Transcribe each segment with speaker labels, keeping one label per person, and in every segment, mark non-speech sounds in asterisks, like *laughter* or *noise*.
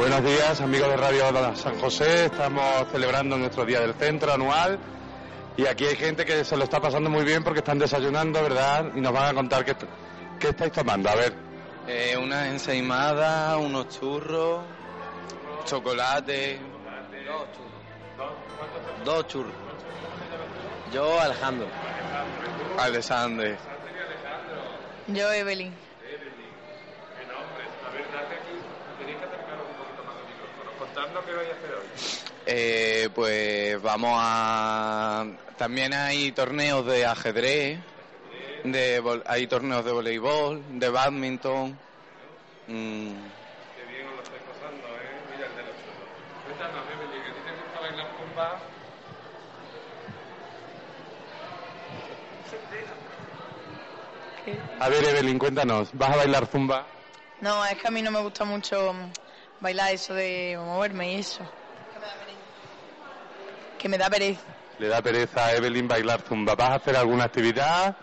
Speaker 1: Buenos días, amigos de Radio San José. Estamos celebrando nuestro Día del Centro anual y aquí hay gente que se lo está pasando muy bien porque están desayunando, ¿verdad? Y nos van a contar qué, qué estáis tomando. A ver.
Speaker 2: Eh, una ensaimada, unos churros, chocolate. Dos churros. Dos churros. Yo, Alejandro. Alexander.
Speaker 3: Yo, Evelyn.
Speaker 1: Qué vais a hacer hoy?
Speaker 2: Eh, pues vamos a... También hay torneos de ajedrez, de vol- hay torneos de voleibol, de badminton. Mm,
Speaker 1: Qué bien os lo estáis pasando, ¿eh? Mira el de los churros. Cuéntanos, Evelyn, que a ti te gusta bailar zumba. A ver, Evelyn, cuéntanos, ¿vas a bailar zumba?
Speaker 3: No, es que a mí no me gusta mucho mm, bailar eso de moverme y eso. Que me da pereza.
Speaker 1: Le da pereza a Evelyn bailar zumba. ¿Vas a hacer alguna actividad?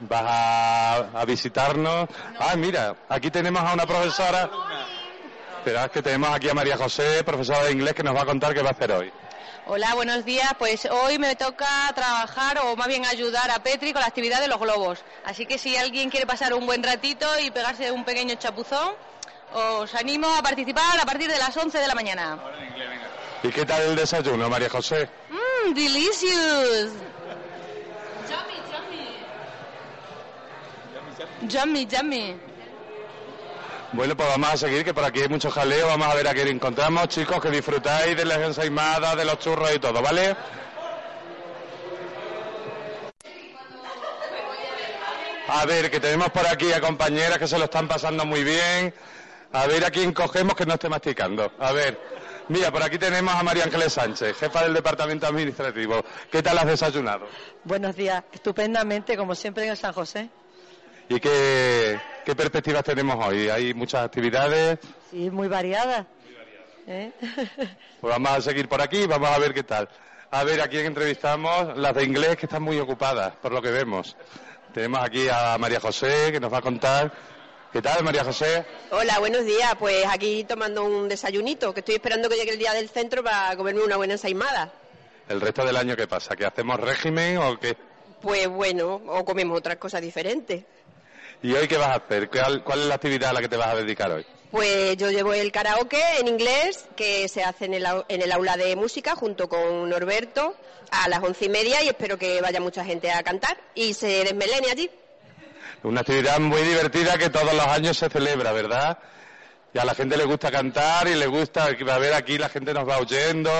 Speaker 1: ¿Vas a, a visitarnos? Ah, mira, aquí tenemos a una profesora. Esperad que tenemos aquí a María José, profesora de inglés, que nos va a contar qué va a hacer hoy.
Speaker 4: Hola, buenos días. Pues hoy me toca trabajar o más bien ayudar a Petri con la actividad de los globos. Así que si alguien quiere pasar un buen ratito y pegarse un pequeño chapuzón, os animo a participar a partir de las 11 de la mañana.
Speaker 1: ¿Y qué tal el desayuno, María José?
Speaker 4: Mmm, delicious. Yummy, yummy.
Speaker 1: Bueno, pues vamos a seguir, que por aquí hay mucho jaleo. Vamos a ver a quién encontramos. Chicos, que disfrutáis de las ensaimadas, de los churros y todo, ¿vale? A ver, que tenemos por aquí a compañeras que se lo están pasando muy bien. A ver a quién cogemos que no esté masticando. A ver, mira, por aquí tenemos a María Ángeles Sánchez, jefa del Departamento Administrativo. ¿Qué tal has desayunado?
Speaker 5: Buenos días, estupendamente, como siempre en San José.
Speaker 1: ¿Y qué, qué perspectivas tenemos hoy? Hay muchas actividades.
Speaker 5: Sí, muy variada. ¿Eh? *laughs*
Speaker 1: Pues vamos a seguir por aquí, vamos a ver qué tal. A ver a quién entrevistamos, las de inglés que están muy ocupadas, por lo que vemos. Tenemos aquí a María José que nos va a contar. ¿Qué tal, María José?
Speaker 6: Hola, buenos días. Pues aquí tomando un desayunito, que estoy esperando que llegue el día del centro para comerme una buena ensaimada.
Speaker 1: ¿El resto del año qué pasa? ¿Que hacemos régimen o qué?
Speaker 6: Pues bueno, o comemos otras cosas diferentes.
Speaker 1: ¿Y hoy qué vas a hacer? ¿Cuál, cuál es la actividad a la que te vas a dedicar hoy?
Speaker 6: Pues yo llevo el karaoke en inglés, que se hace en el, en el aula de música junto con Norberto a las once y media y espero que vaya mucha gente a cantar y se desmelene allí.
Speaker 1: Una actividad muy divertida que todos los años se celebra, ¿verdad? Y a la gente le gusta cantar y le gusta, a ver aquí la gente nos va oyendo.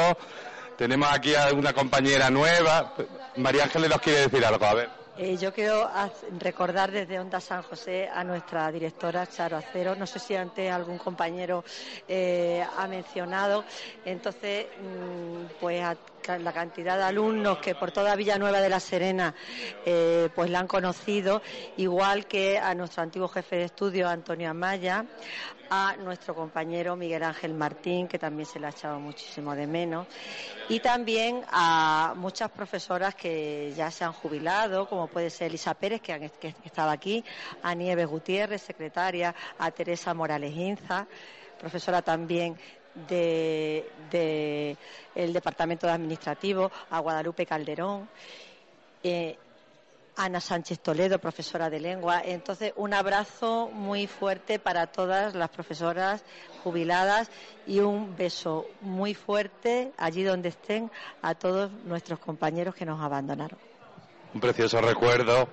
Speaker 1: Tenemos aquí a una compañera nueva. María Ángeles nos quiere decir algo, a ver.
Speaker 5: Eh, yo quiero recordar desde Onda San José a nuestra directora Charo Acero. No sé si antes algún compañero eh, ha mencionado. Entonces, mm, pues a la cantidad de alumnos que por toda Villanueva de la Serena eh, pues la han conocido, igual que a nuestro antiguo jefe de estudio Antonio Amaya, a nuestro compañero Miguel Ángel Martín, que también se le ha echado muchísimo de menos, y también a muchas profesoras que ya se han jubilado, como puede ser Elisa Pérez, que, estaba aquí, a Nieves Gutiérrez, secretaria, a Teresa Morales Inza, profesora también de, el Departamento de Administrativo, a Guadalupe Calderón. Eh, Ana Sánchez Toledo, profesora de lengua. Entonces, un abrazo muy fuerte para todas las profesoras jubiladas y un beso muy fuerte allí donde estén a todos nuestros compañeros que nos abandonaron.
Speaker 1: Un precioso recuerdo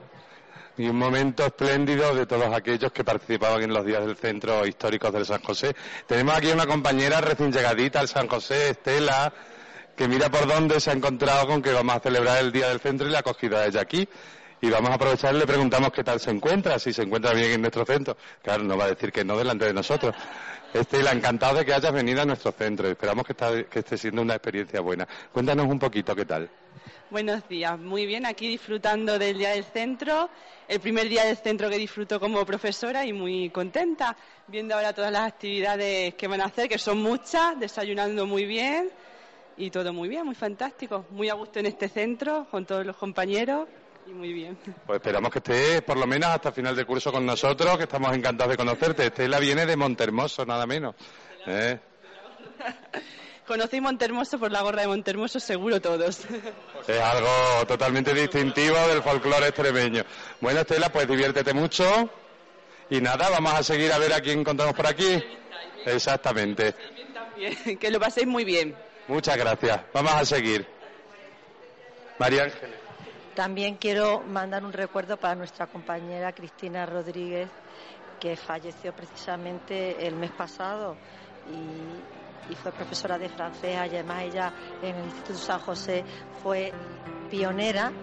Speaker 1: y un momento espléndido de todos aquellos que participaban en los días del Centro Histórico del San José. Tenemos aquí una compañera recién llegadita al San José, Estela, que mira por dónde se ha encontrado con que vamos a celebrar el Día del Centro y la acogida a ella aquí. Y vamos a aprovechar y le preguntamos qué tal se encuentra, si se encuentra bien en nuestro centro. Claro, no va a decir que no delante de nosotros. Estela, encantado de que hayas venido a nuestro centro. Esperamos que, que esté siendo una experiencia buena. Cuéntanos un poquito qué tal.
Speaker 7: Buenos días, muy bien, aquí disfrutando del Día del Centro, el primer día del centro que disfruto como profesora y muy contenta, viendo ahora todas las actividades que van a hacer, que son muchas, desayunando muy bien y todo muy bien, muy fantástico, muy a gusto en este centro con todos los compañeros muy bien.
Speaker 1: Pues esperamos que estés por lo menos hasta final de curso con nosotros, que estamos encantados de conocerte. Estela viene de Montermoso, nada menos. ¿eh? *laughs*
Speaker 7: Conocí Montermoso por la gorra de Montermoso, seguro todos.
Speaker 1: Es algo totalmente distintivo del folclore extremeño. Bueno, Estela, pues diviértete mucho. Y nada, vamos a seguir a ver a quién encontramos por aquí. Exactamente.
Speaker 7: Que lo paséis muy bien.
Speaker 1: Muchas gracias. Vamos a seguir. María Ángeles.
Speaker 5: También quiero mandar un recuerdo para nuestra compañera Cristina Rodríguez, que falleció precisamente el mes pasado y, fue profesora de francés. Además, ella en el Instituto San José fue pionera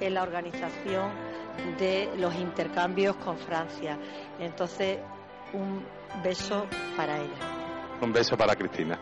Speaker 5: en la organización de los intercambios con Francia. Entonces, un beso para ella.
Speaker 1: Un beso para Cristina.